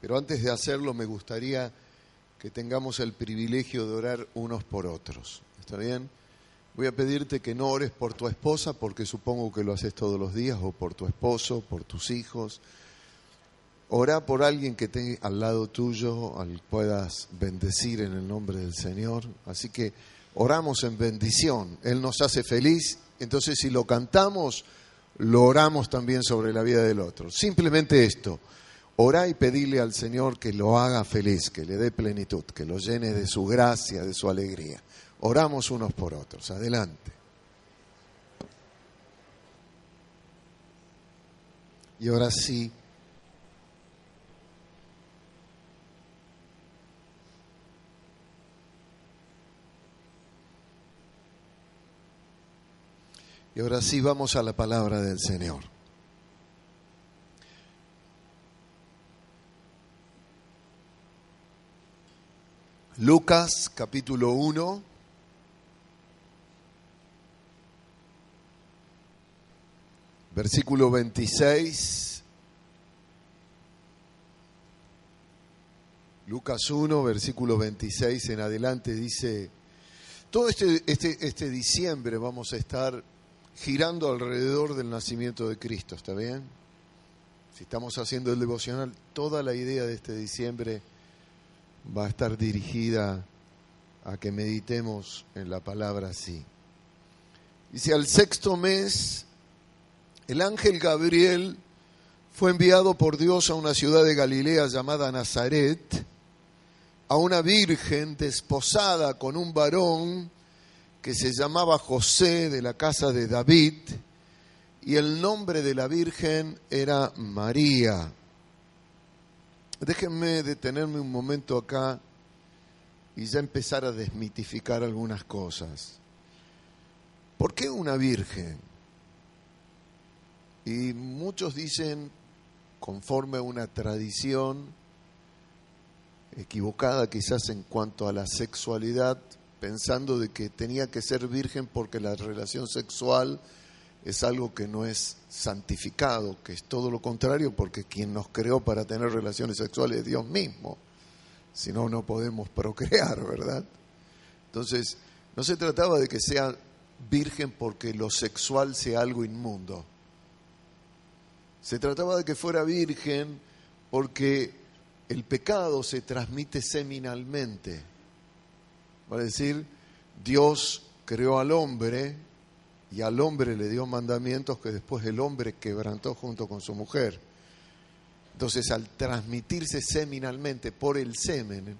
Pero antes de hacerlo me gustaría que tengamos el privilegio de orar unos por otros. ¿Está bien? Voy a pedirte que no ores por tu esposa porque supongo que lo haces todos los días o por tu esposo, por tus hijos. Ora por alguien que esté al lado tuyo, al puedas bendecir en el nombre del Señor. Así que oramos en bendición. Él nos hace feliz, entonces si lo cantamos, lo oramos también sobre la vida del otro. Simplemente esto. Orá y pedile al Señor que lo haga feliz, que le dé plenitud, que lo llene de su gracia, de su alegría. Oramos unos por otros. Adelante. Y ahora sí. Y ahora sí vamos a la palabra del Señor. Lucas capítulo 1. Versículo 26. Lucas 1, versículo 26 en adelante dice, todo este, este, este diciembre vamos a estar girando alrededor del nacimiento de Cristo, ¿está bien? Si estamos haciendo el devocional, toda la idea de este diciembre va a estar dirigida a que meditemos en la palabra así. Dice, al sexto mes, el ángel Gabriel fue enviado por Dios a una ciudad de Galilea llamada Nazaret, a una virgen desposada con un varón que se llamaba José de la casa de David, y el nombre de la virgen era María. Déjenme detenerme un momento acá y ya empezar a desmitificar algunas cosas. ¿Por qué una virgen? Y muchos dicen, conforme a una tradición equivocada quizás en cuanto a la sexualidad, pensando de que tenía que ser virgen porque la relación sexual es algo que no es santificado, que es todo lo contrario, porque quien nos creó para tener relaciones sexuales es Dios mismo. Si no, no podemos procrear, ¿verdad? Entonces, no se trataba de que sea virgen porque lo sexual sea algo inmundo. Se trataba de que fuera virgen porque el pecado se transmite seminalmente. Va a decir, Dios creó al hombre y al hombre le dio mandamientos que después el hombre quebrantó junto con su mujer. Entonces, al transmitirse seminalmente por el semen,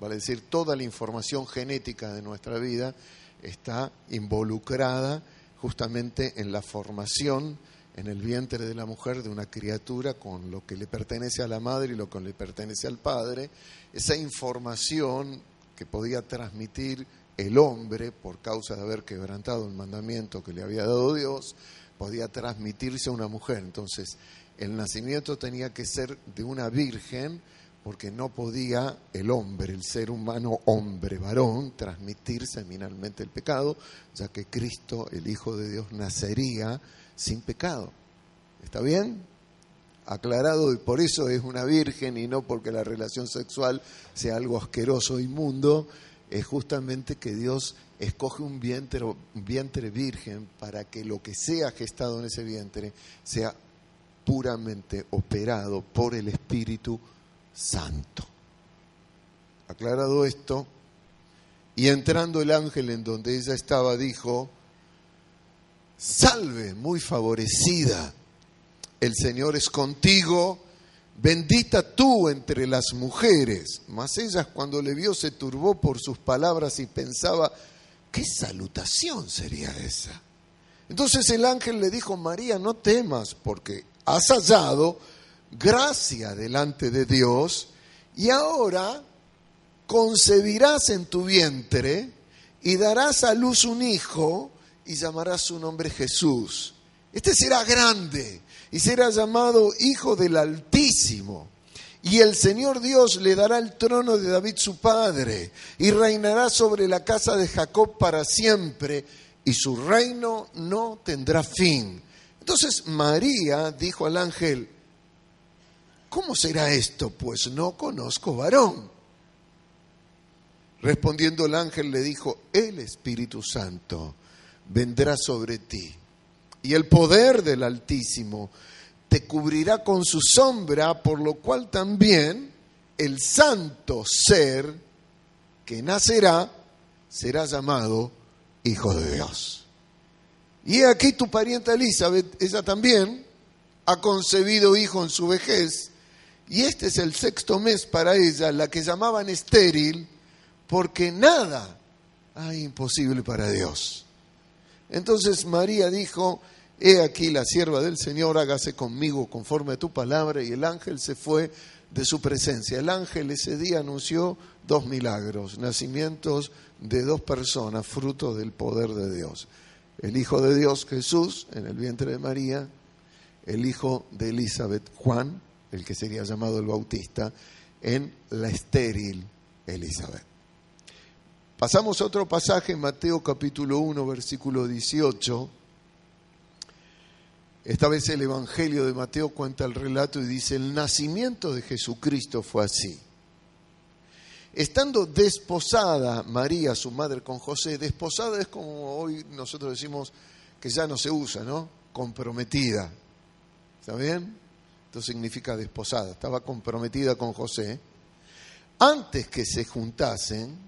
vale decir, toda la información genética de nuestra vida está involucrada justamente en la formación en el vientre de la mujer de una criatura con lo que le pertenece a la madre y lo que le pertenece al padre. Esa información que podía transmitir el hombre, por causa de haber quebrantado el mandamiento que le había dado Dios, podía transmitirse a una mujer. Entonces, el nacimiento tenía que ser de una virgen, porque no podía el hombre, el ser humano hombre, varón, transmitir seminalmente el pecado, ya que Cristo, el Hijo de Dios, nacería sin pecado. ¿Está bien? Aclarado, y por eso es una virgen y no porque la relación sexual sea algo asqueroso, inmundo, es justamente que Dios escoge un vientre, un vientre virgen para que lo que sea gestado en ese vientre sea puramente operado por el Espíritu Santo. Aclarado esto, y entrando el ángel en donde ella estaba, dijo, salve, muy favorecida, el Señor es contigo bendita tú entre las mujeres. Mas ella cuando le vio se turbó por sus palabras y pensaba, ¿qué salutación sería esa? Entonces el ángel le dijo, María, no temas, porque has hallado gracia delante de Dios y ahora concebirás en tu vientre y darás a luz un hijo y llamarás su nombre Jesús. Este será grande y será llamado Hijo del Altísimo. Y el Señor Dios le dará el trono de David su padre y reinará sobre la casa de Jacob para siempre y su reino no tendrá fin. Entonces María dijo al ángel, ¿cómo será esto? Pues no conozco varón. Respondiendo el ángel le dijo, el Espíritu Santo vendrá sobre ti y el poder del Altísimo te cubrirá con su sombra, por lo cual también el santo ser que nacerá será llamado Hijo de Dios. Y aquí tu parienta Elizabeth, ella también ha concebido hijo en su vejez, y este es el sexto mes para ella, la que llamaban estéril, porque nada hay imposible para Dios. Entonces María dijo, He aquí la sierva del Señor, hágase conmigo conforme a tu palabra. Y el ángel se fue de su presencia. El ángel ese día anunció dos milagros, nacimientos de dos personas, fruto del poder de Dios. El Hijo de Dios, Jesús, en el vientre de María, el Hijo de Elizabeth, Juan, el que sería llamado el Bautista, en la estéril Elizabeth. Pasamos a otro pasaje en Mateo capítulo 1, versículo 18 esta vez el Evangelio de Mateo cuenta el relato y dice, el nacimiento de Jesucristo fue así. Estando desposada María, su madre, con José, desposada es como hoy nosotros decimos que ya no se usa, ¿no? Comprometida. ¿Está bien? Esto significa desposada. Estaba comprometida con José. Antes que se juntasen,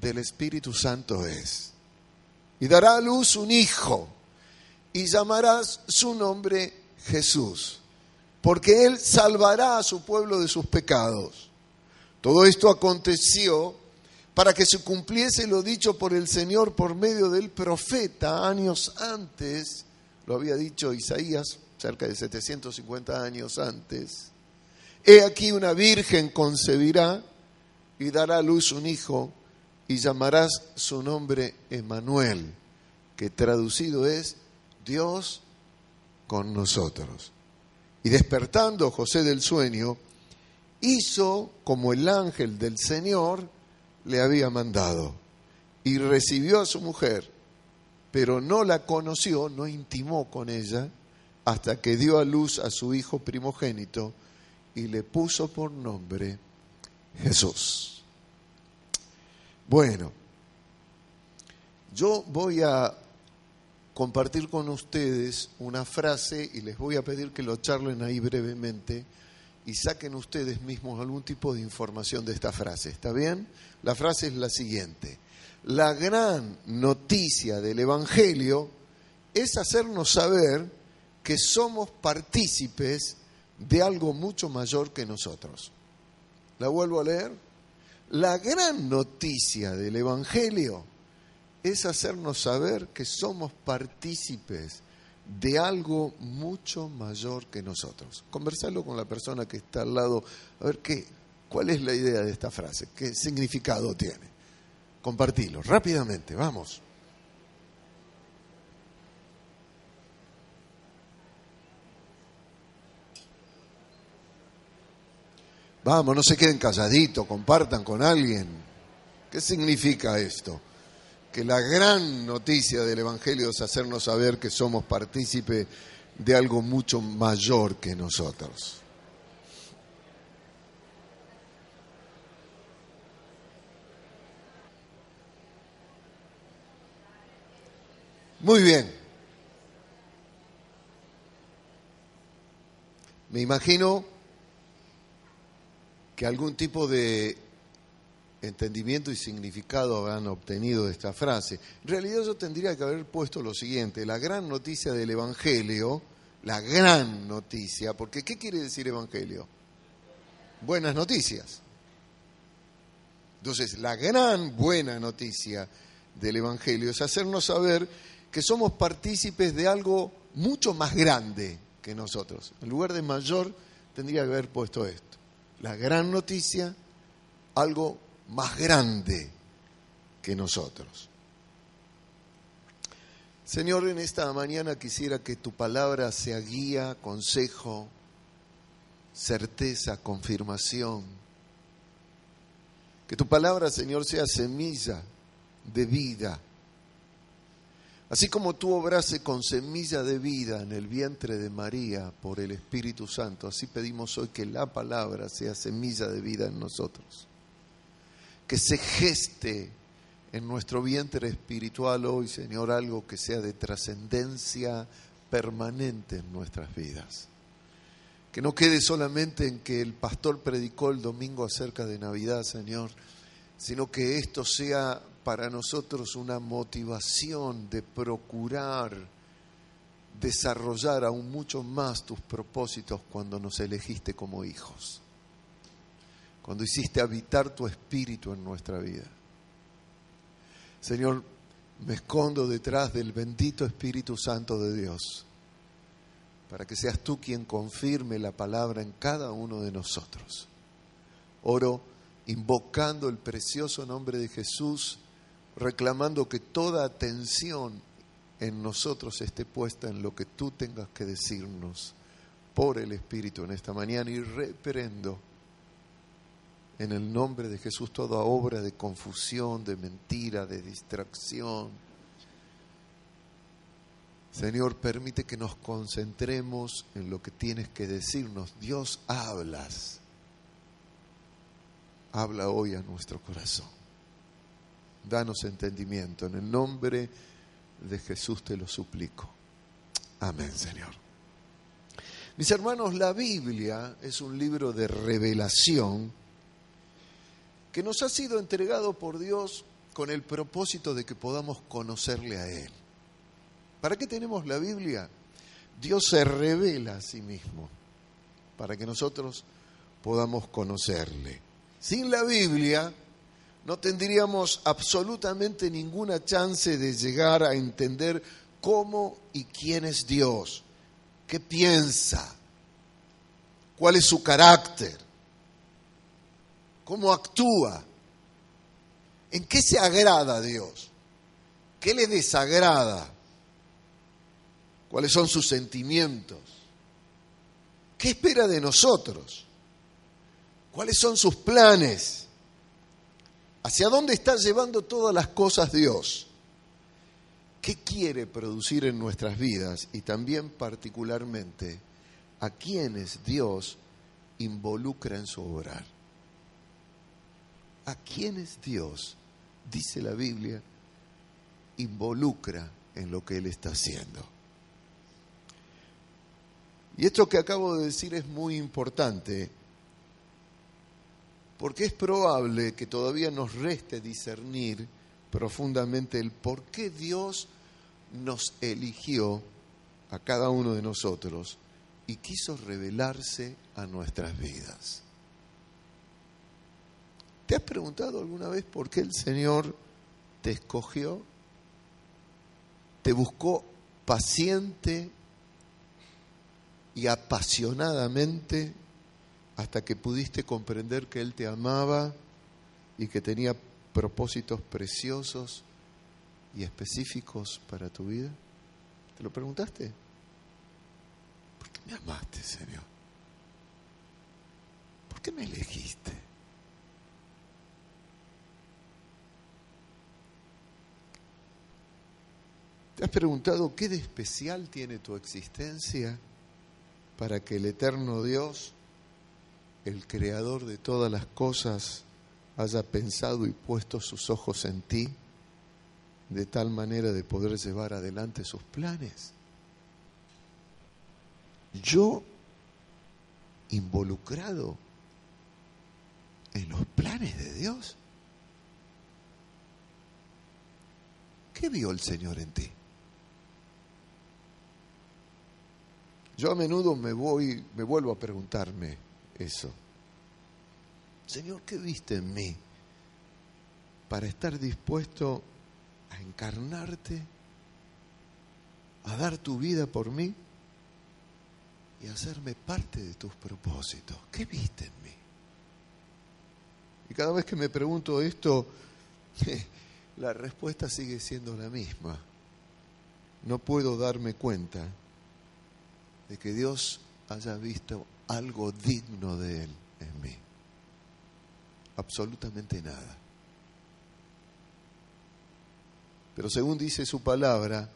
del Espíritu Santo es. Y dará a luz un hijo y llamarás su nombre Jesús, porque Él salvará a su pueblo de sus pecados. Todo esto aconteció para que se cumpliese lo dicho por el Señor por medio del profeta años antes, lo había dicho Isaías cerca de 750 años antes. He aquí una virgen concebirá y dará a luz un hijo y llamarás su nombre Emanuel, que traducido es Dios con nosotros. Y despertando José del sueño, hizo como el ángel del Señor le había mandado y recibió a su mujer, pero no la conoció, no intimó con ella, hasta que dio a luz a su hijo primogénito y le puso por nombre Jesús. Bueno, yo voy a compartir con ustedes una frase y les voy a pedir que lo charlen ahí brevemente y saquen ustedes mismos algún tipo de información de esta frase. ¿Está bien? La frase es la siguiente. La gran noticia del Evangelio es hacernos saber que somos partícipes de algo mucho mayor que nosotros. ¿La vuelvo a leer? La gran noticia del Evangelio es hacernos saber que somos partícipes de algo mucho mayor que nosotros. Conversarlo con la persona que está al lado, a ver qué, cuál es la idea de esta frase, qué significado tiene. Compartilo rápidamente, vamos. Vamos, no se queden calladitos, compartan con alguien. ¿Qué significa esto? que la gran noticia del Evangelio es hacernos saber que somos partícipe de algo mucho mayor que nosotros. Muy bien. Me imagino que algún tipo de entendimiento y significado habrán obtenido de esta frase. En realidad yo tendría que haber puesto lo siguiente, la gran noticia del Evangelio, la gran noticia, porque ¿qué quiere decir Evangelio? Buenas noticias. Entonces, la gran buena noticia del Evangelio es hacernos saber que somos partícipes de algo mucho más grande que nosotros. En lugar de mayor, tendría que haber puesto esto. La gran noticia, algo más grande que nosotros. Señor, en esta mañana quisiera que tu palabra sea guía, consejo, certeza, confirmación. Que tu palabra, Señor, sea semilla de vida. Así como tú obrase con semilla de vida en el vientre de María por el Espíritu Santo, así pedimos hoy que la palabra sea semilla de vida en nosotros que se geste en nuestro vientre espiritual hoy, Señor, algo que sea de trascendencia permanente en nuestras vidas. Que no quede solamente en que el pastor predicó el domingo acerca de Navidad, Señor, sino que esto sea para nosotros una motivación de procurar desarrollar aún mucho más tus propósitos cuando nos elegiste como hijos cuando hiciste habitar tu espíritu en nuestra vida. Señor, me escondo detrás del bendito Espíritu Santo de Dios, para que seas tú quien confirme la palabra en cada uno de nosotros. Oro invocando el precioso nombre de Jesús, reclamando que toda atención en nosotros esté puesta en lo que tú tengas que decirnos por el Espíritu en esta mañana y reprendo en el nombre de Jesús toda obra de confusión, de mentira, de distracción. Señor, permite que nos concentremos en lo que tienes que decirnos. Dios, hablas. Habla hoy a nuestro corazón. Danos entendimiento. En el nombre de Jesús te lo suplico. Amén, Señor. Mis hermanos, la Biblia es un libro de revelación que nos ha sido entregado por Dios con el propósito de que podamos conocerle a Él. ¿Para qué tenemos la Biblia? Dios se revela a sí mismo para que nosotros podamos conocerle. Sin la Biblia no tendríamos absolutamente ninguna chance de llegar a entender cómo y quién es Dios, qué piensa, cuál es su carácter cómo actúa, en qué se agrada a Dios, qué le desagrada, cuáles son sus sentimientos, qué espera de nosotros, cuáles son sus planes, hacia dónde está llevando todas las cosas Dios, qué quiere producir en nuestras vidas y también particularmente a quienes Dios involucra en su obrar a quienes Dios, dice la Biblia, involucra en lo que Él está haciendo. Y esto que acabo de decir es muy importante, porque es probable que todavía nos reste discernir profundamente el por qué Dios nos eligió a cada uno de nosotros y quiso revelarse a nuestras vidas. ¿Te has preguntado alguna vez por qué el Señor te escogió? Te buscó paciente y apasionadamente hasta que pudiste comprender que Él te amaba y que tenía propósitos preciosos y específicos para tu vida? ¿Te lo preguntaste? ¿Por qué me amaste, Señor? ¿Por qué me elegiste? ¿Te has preguntado qué de especial tiene tu existencia para que el eterno Dios, el creador de todas las cosas, haya pensado y puesto sus ojos en ti de tal manera de poder llevar adelante sus planes? Yo involucrado en los planes de Dios? ¿Qué vio el Señor en ti? Yo a menudo me voy, me vuelvo a preguntarme eso. Señor, ¿qué viste en mí para estar dispuesto a encarnarte, a dar tu vida por mí y hacerme parte de tus propósitos? ¿Qué viste en mí? Y cada vez que me pregunto esto, la respuesta sigue siendo la misma. No puedo darme cuenta de que Dios haya visto algo digno de Él en mí absolutamente nada. Pero según dice su palabra,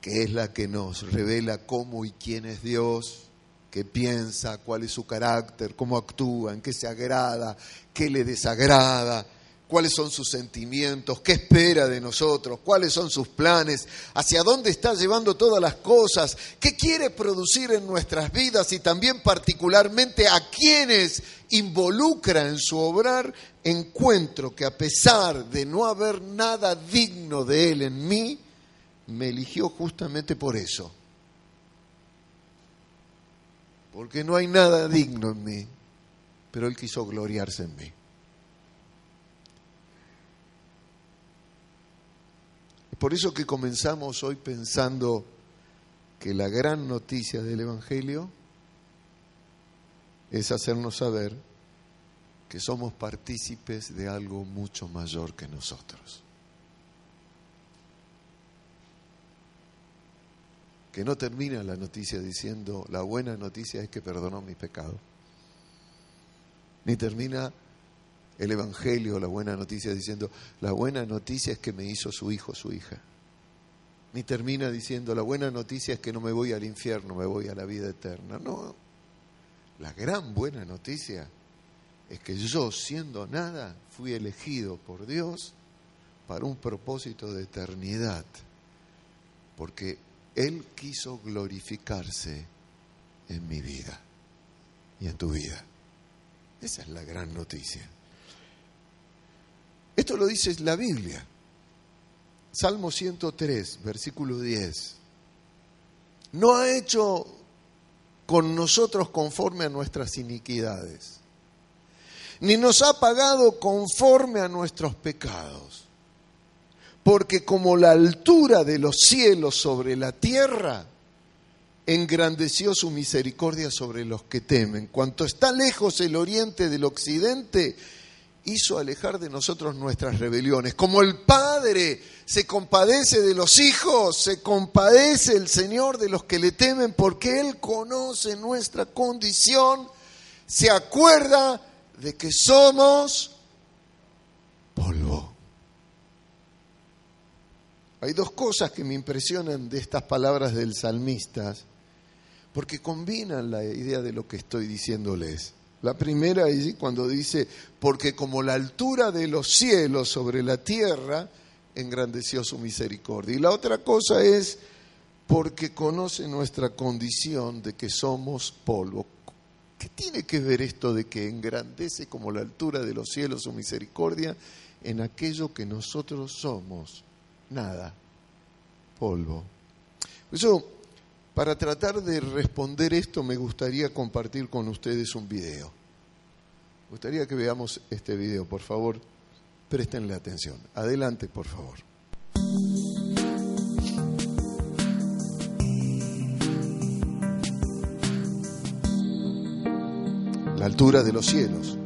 que es la que nos revela cómo y quién es Dios, qué piensa, cuál es su carácter, cómo actúa, en qué se agrada, qué le desagrada, cuáles son sus sentimientos, qué espera de nosotros, cuáles son sus planes, hacia dónde está llevando todas las cosas, qué quiere producir en nuestras vidas y también particularmente a quienes involucra en su obrar, encuentro que a pesar de no haber nada digno de Él en mí, me eligió justamente por eso. Porque no hay nada digno en mí, pero Él quiso gloriarse en mí. Por eso que comenzamos hoy pensando que la gran noticia del Evangelio es hacernos saber que somos partícipes de algo mucho mayor que nosotros. Que no termina la noticia diciendo, la buena noticia es que perdonó mi pecado. Ni termina el Evangelio, la buena noticia, diciendo, la buena noticia es que me hizo su hijo, su hija. Ni termina diciendo, la buena noticia es que no me voy al infierno, me voy a la vida eterna. No, la gran buena noticia es que yo, siendo nada, fui elegido por Dios para un propósito de eternidad, porque Él quiso glorificarse en mi vida y en tu vida. Esa es la gran noticia. Esto lo dice la Biblia. Salmo 103, versículo 10. No ha hecho con nosotros conforme a nuestras iniquidades, ni nos ha pagado conforme a nuestros pecados. Porque como la altura de los cielos sobre la tierra, engrandeció su misericordia sobre los que temen. Cuanto está lejos el oriente del occidente, hizo alejar de nosotros nuestras rebeliones. Como el Padre se compadece de los hijos, se compadece el Señor de los que le temen porque Él conoce nuestra condición, se acuerda de que somos polvo. Hay dos cosas que me impresionan de estas palabras del salmista, porque combinan la idea de lo que estoy diciéndoles. La primera es cuando dice, porque como la altura de los cielos sobre la tierra, engrandeció su misericordia. Y la otra cosa es, porque conoce nuestra condición de que somos polvo. ¿Qué tiene que ver esto de que engrandece como la altura de los cielos su misericordia en aquello que nosotros somos? Nada, polvo. eso para tratar de responder esto me gustaría compartir con ustedes un video. Me gustaría que veamos este video, por favor, prestenle atención. Adelante, por favor. La altura de los cielos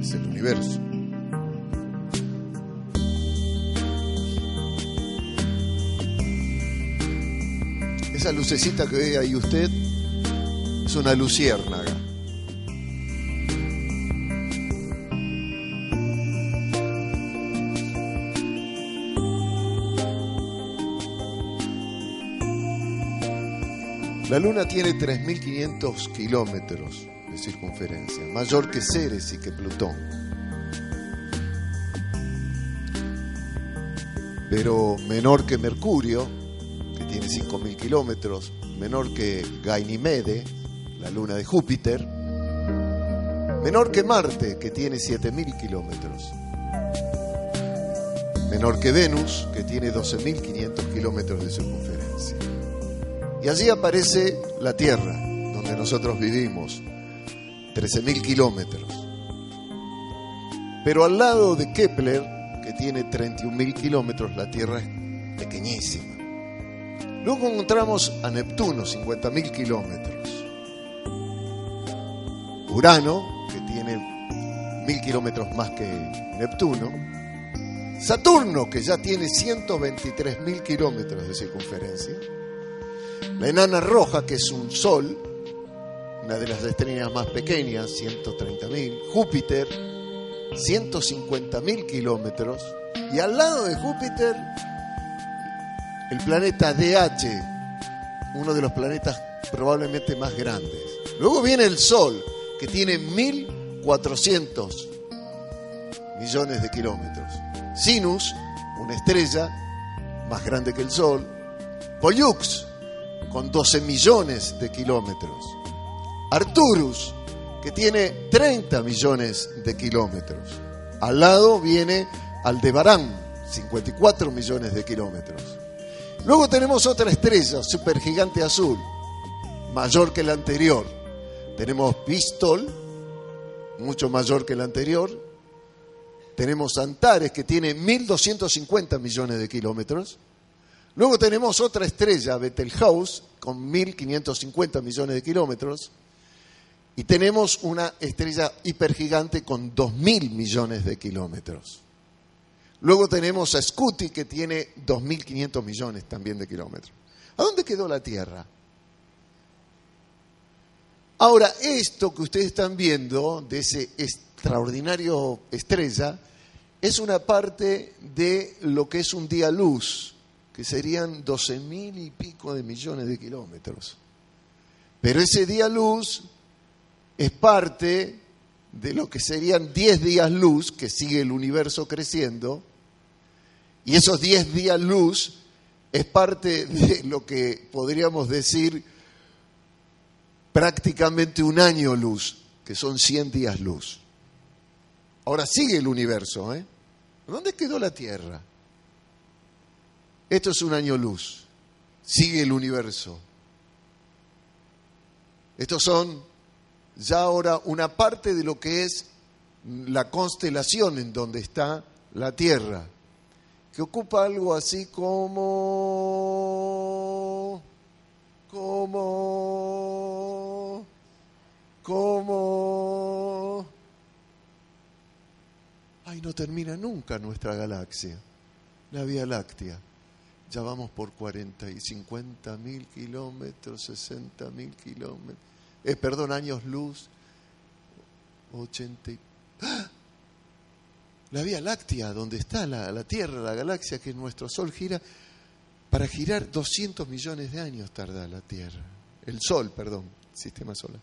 es el universo. Esa lucecita que ve ahí usted es una luciérnaga. La Luna tiene 3.500 kilómetros de circunferencia, mayor que Ceres y que Plutón. Pero menor que Mercurio tiene 5.000 kilómetros, menor que Gainimede, la luna de Júpiter, menor que Marte, que tiene 7.000 kilómetros, menor que Venus, que tiene 12.500 kilómetros de circunferencia. Y allí aparece la Tierra, donde nosotros vivimos, 13.000 kilómetros. Pero al lado de Kepler, que tiene 31.000 kilómetros, la Tierra es pequeñísima. Luego encontramos a Neptuno, 50.000 kilómetros. Urano, que tiene mil kilómetros más que Neptuno. Saturno, que ya tiene 123.000 kilómetros de circunferencia. La enana roja, que es un sol, una de las estrellas más pequeñas, 130.000. Júpiter, 150.000 kilómetros. Y al lado de Júpiter, el planeta DH, uno de los planetas probablemente más grandes. Luego viene el Sol, que tiene 1.400 millones de kilómetros. Sinus, una estrella más grande que el Sol. Pollux, con 12 millones de kilómetros. Arcturus, que tiene 30 millones de kilómetros. Al lado viene Aldebarán, 54 millones de kilómetros. Luego tenemos otra estrella, supergigante azul, mayor que la anterior. Tenemos Pistol, mucho mayor que la anterior. Tenemos Antares, que tiene 1.250 millones de kilómetros. Luego tenemos otra estrella, Betelgeuse, con 1.550 millones de kilómetros. Y tenemos una estrella hipergigante con 2.000 millones de kilómetros. Luego tenemos a Scuti, que tiene 2.500 millones también de kilómetros. ¿A dónde quedó la Tierra? Ahora, esto que ustedes están viendo de ese extraordinario estrella es una parte de lo que es un día luz, que serían 12.000 y pico de millones de kilómetros. Pero ese día luz es parte de lo que serían 10 días luz, que sigue el universo creciendo, y esos 10 días luz es parte de lo que podríamos decir prácticamente un año luz, que son 100 días luz. Ahora sigue el universo, ¿eh? ¿Dónde quedó la Tierra? Esto es un año luz. Sigue el universo. Estos son ya ahora una parte de lo que es la constelación en donde está la Tierra, que ocupa algo así como como como ay no termina nunca nuestra galaxia la Vía Láctea ya vamos por 40 y 50 mil kilómetros 60 mil kilómetros eh, perdón, años luz, 80. ¡Ah! La Vía Láctea, donde está la, la, Tierra, la galaxia, que nuestro Sol gira, para girar 200 millones de años tarda la Tierra. El Sol, perdón, sistema solar.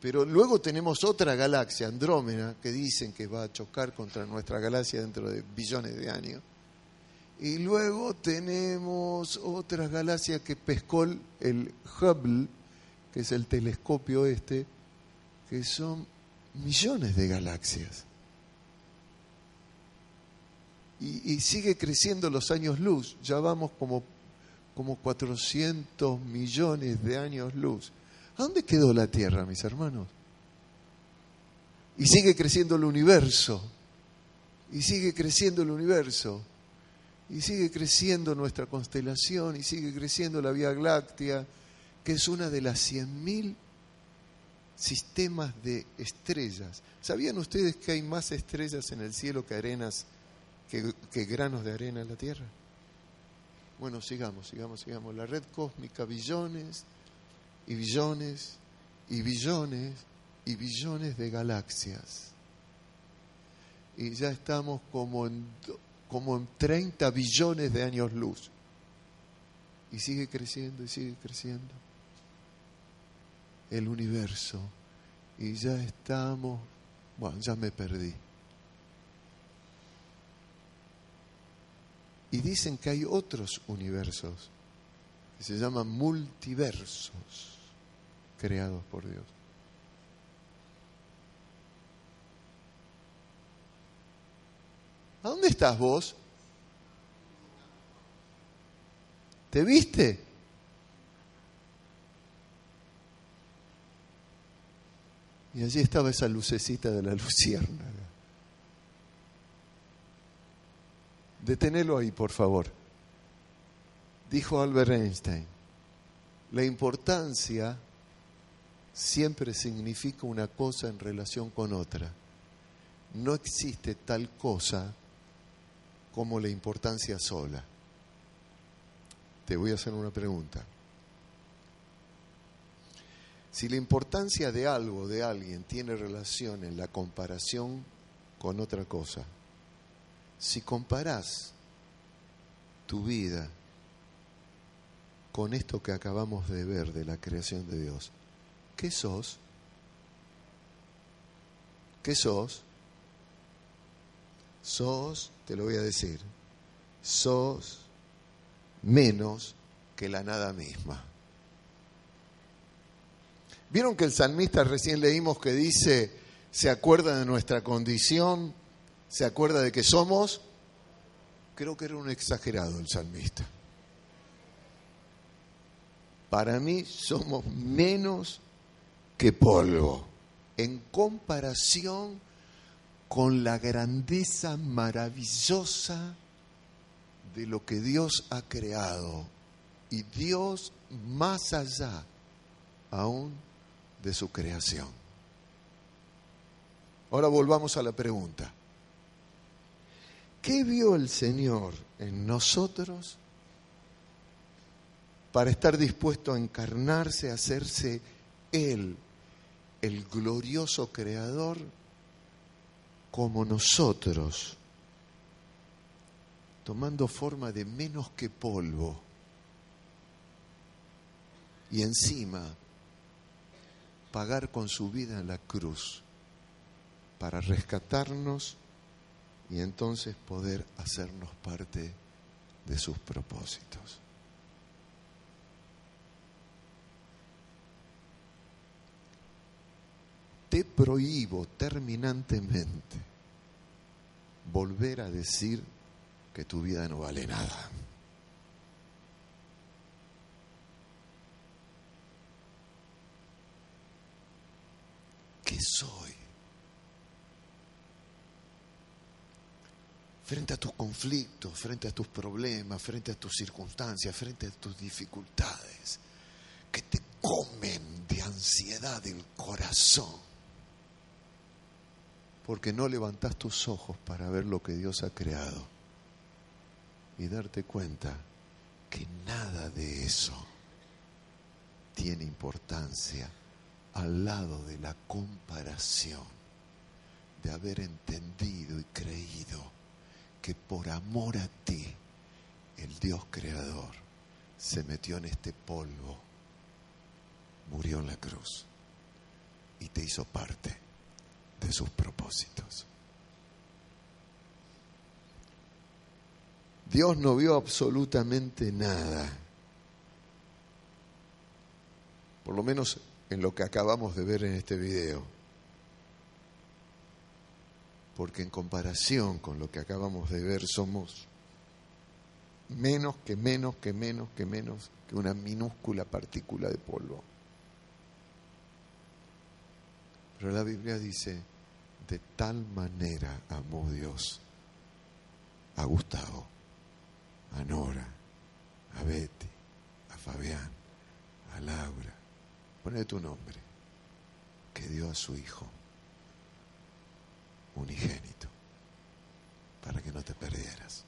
Pero luego tenemos otra galaxia, Andrómeda, que dicen que va a chocar contra nuestra galaxia dentro de billones de años. Y luego tenemos otra galaxia que pescó el Hubble, que es el telescopio este, que son millones de galaxias. Y, sigue creciendo los años luz, ya vamos como, como 400 millones de años luz. ¿A dónde quedó la Tierra, mis hermanos? Y sigue creciendo el universo, y sigue creciendo el universo, y sigue creciendo nuestra constelación, y sigue creciendo la Vía Láctea, que es una de las 100.000 sistemas de estrellas. ¿Sabían ustedes que hay más estrellas en el cielo que arenas, que, granos de arena en la Tierra? Bueno, sigamos, sigamos, sigamos. La red cósmica, billones y billones y billones y billones de galaxias. Y ya estamos como en, como en 30 billones de años luz. Y sigue creciendo y sigue creciendo el universo y ya estamos, bueno, ya me perdí. Y dicen que hay otros universos que se llaman multiversos, creados por Dios. ¿A dónde estás vos? ¿Te viste? Y allí estaba esa lucecita de la luciérnaga. Detenelo ahí, por favor. Dijo Albert Einstein, la importancia siempre significa una cosa en relación con otra. No existe tal cosa como la importancia sola. Te voy a hacer una pregunta. Si la importancia de algo, de alguien, tiene relación en la comparación con otra cosa, si comparás tu vida con esto que acabamos de ver de la creación de Dios, ¿qué sos? ¿Qué sos? Sos, te lo voy a decir, sos menos que la nada misma. ¿Vieron que el salmista recién leímos que dice, se acuerda de nuestra condición, se acuerda de que somos? Creo que era un exagerado el salmista. Para mí somos menos que polvo en comparación con la grandeza maravillosa de lo que Dios ha creado. Y Dios más allá aún de su creación. Ahora volvamos a la pregunta. ¿Qué vio el Señor en nosotros para estar dispuesto a encarnarse, a hacerse Él, el glorioso creador, como nosotros, tomando forma de menos que polvo? Y encima pagar con su vida en la cruz para rescatarnos y entonces poder hacernos parte de sus propósitos. Te prohíbo terminantemente volver a decir que tu vida no vale nada. ¿Qué soy? Frente a tus conflictos, frente a tus problemas, frente a tus circunstancias, frente a tus dificultades, que te comen de ansiedad el corazón, porque no levantas tus ojos para ver lo que Dios ha creado y darte cuenta que nada de eso tiene importancia al lado de la comparación de haber entendido y creído que por amor a ti el Dios creador se metió en este polvo, murió en la cruz y te hizo parte de sus propósitos. Dios no vio absolutamente nada, por lo menos en lo que acabamos de ver en este video. Porque en comparación con lo que acabamos de ver somos menos que menos que menos que menos que una minúscula partícula de polvo. Pero la Biblia dice, de tal manera amó Dios a Gustavo, a Nora, a Betty, a Fabián, a Laura, Pone tu nombre, que dio a su Hijo unigénito, para que no te perdieras.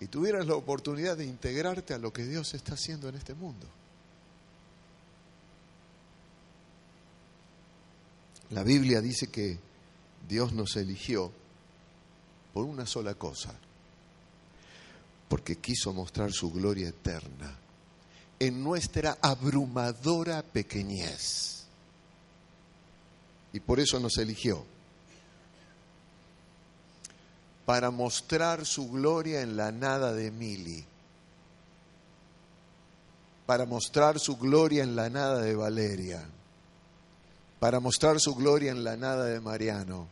Y tuvieras la oportunidad de integrarte a lo que Dios está haciendo en este mundo. La Biblia dice que Dios nos eligió por una sola cosa, porque quiso mostrar su gloria eterna en nuestra abrumadora pequeñez. Y por eso nos eligió. Para mostrar su gloria en la nada de Mili. para mostrar su gloria en la nada de Valeria, para mostrar su gloria en la nada de Mariano.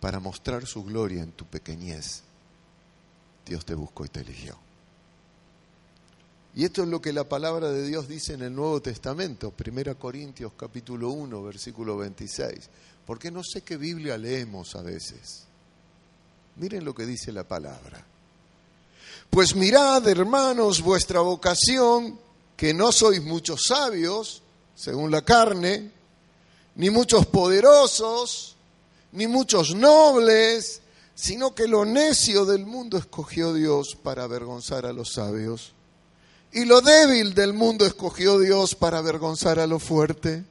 Para mostrar su gloria en tu pequeñez, Dios te buscó y te eligió. Y esto es lo que la palabra de Dios dice en el Nuevo Testamento, 1 Corintios capítulo 1, versículo 26. Porque no sé qué Biblia leemos a veces. Miren lo que dice la palabra. Pues mirad, hermanos, vuestra vocación, que no sois muchos sabios, según la carne, ni muchos poderosos, ni muchos nobles, sino que lo necio del mundo escogió Dios para avergonzar a los sabios y lo débil del mundo escogió Dios para avergonzar a lo fuerte.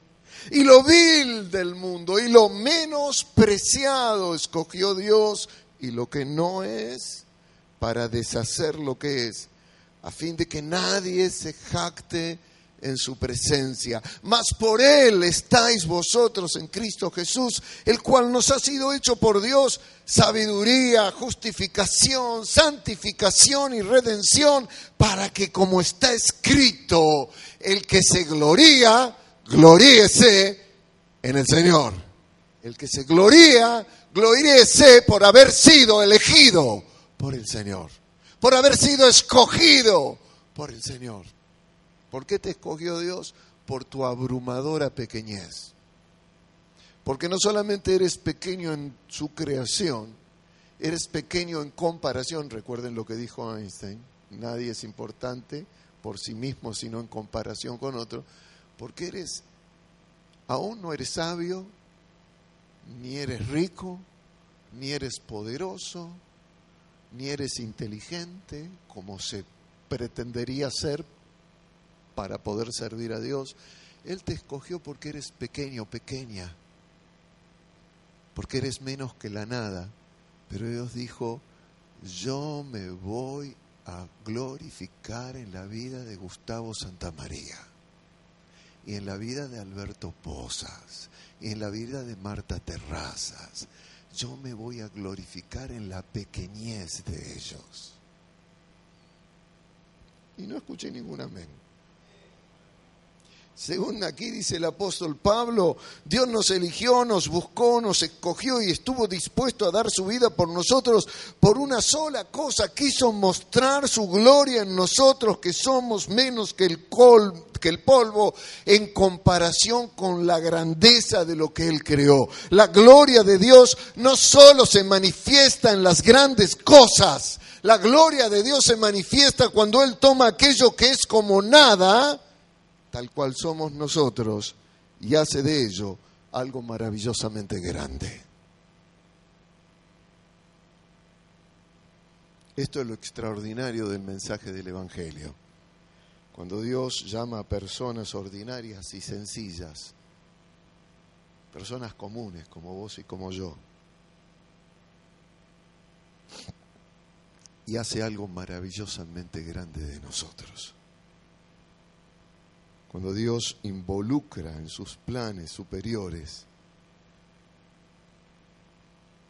Y lo vil del mundo y lo menospreciado escogió Dios y lo que no es para deshacer lo que es, a fin de que nadie se jacte en su presencia. Mas por Él estáis vosotros en Cristo Jesús, el cual nos ha sido hecho por Dios sabiduría, justificación, santificación y redención, para que como está escrito, el que se gloría, gloríese en el Señor. El que se gloría, gloríese por haber sido elegido por el Señor, por haber sido escogido por el Señor. ¿Por qué te escogió Dios? Por tu abrumadora pequeñez. Porque no solamente eres pequeño en su creación, eres pequeño en comparación. Recuerden lo que dijo Einstein. Nadie es importante por sí mismo, sino en comparación con otro. Porque eres, aún no eres sabio, ni eres rico, ni eres poderoso, ni eres inteligente, como se pretendería ser para poder servir a Dios. Él te escogió porque eres pequeño, pequeña, porque eres menos que la nada. Pero Dios dijo, yo me voy a glorificar en la vida de Gustavo Santamaría y en la vida de Alberto Pozas y en la vida de Marta Terrazas. Yo me voy a glorificar en la pequeñez de ellos. Y no escuché ningún amén. Según aquí dice el apóstol Pablo, Dios nos eligió, nos buscó, nos escogió y estuvo dispuesto a dar su vida por nosotros por una sola cosa. Quiso mostrar su gloria en nosotros, que somos menos que el, que el polvo en comparación con la grandeza de lo que Él creó. La gloria de Dios no solo se manifiesta en las grandes cosas, la gloria de Dios se manifiesta cuando Él toma aquello que es como nada tal cual somos nosotros, y hace de ello algo maravillosamente grande. Esto es lo extraordinario del mensaje del Evangelio. Cuando Dios llama a personas ordinarias y sencillas, personas comunes como vos y como yo, y hace algo maravillosamente grande de nosotros. Cuando Dios involucra en sus planes superiores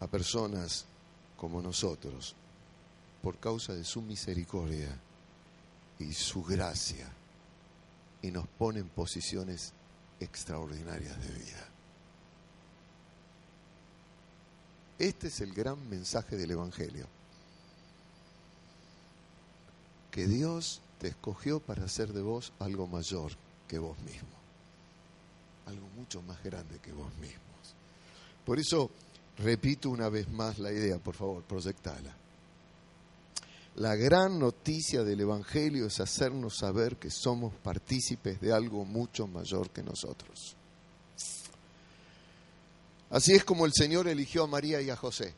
a personas como nosotros, por causa de su misericordia y su gracia, y nos pone en posiciones extraordinarias de vida. Este es el gran mensaje del Evangelio. Que Dios te escogió para hacer de vos algo mayor vos mismo. Algo mucho más grande que vos mismos. Por eso, repito una vez más la idea, por favor, proyectala. La gran noticia del Evangelio es hacernos saber que somos partícipes de algo mucho mayor que nosotros. Así es como el Señor eligió a María y a José.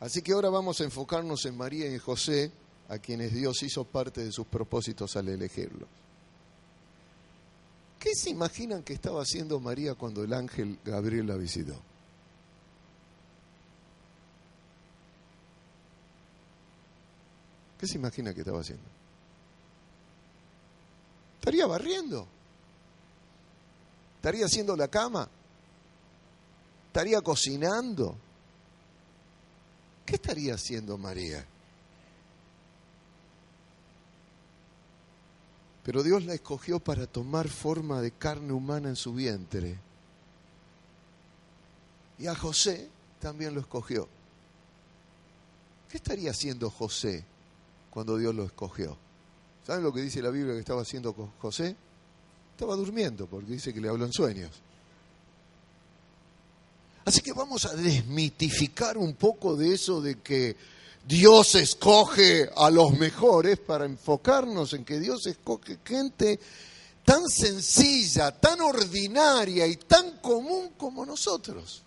Así que ahora vamos a enfocarnos en María y José a quienes Dios hizo parte de sus propósitos al elegirlos. ¿Qué se imaginan que estaba haciendo María cuando el ángel Gabriel la visitó? ¿Qué se imagina que estaba haciendo? Estaría barriendo. Estaría haciendo la cama. ¿Estaría cocinando? ¿Qué estaría haciendo María? Pero Dios la escogió para tomar forma de carne humana en su vientre. Y a José también lo escogió. ¿Qué estaría haciendo José cuando Dios lo escogió? ¿Saben lo que dice la Biblia que estaba haciendo José? Estaba durmiendo porque dice que le habló en sueños. Así que vamos a desmitificar un poco de eso de que Dios escoge a los mejores para enfocarnos en que Dios escoge gente tan sencilla, tan ordinaria y tan común como nosotros.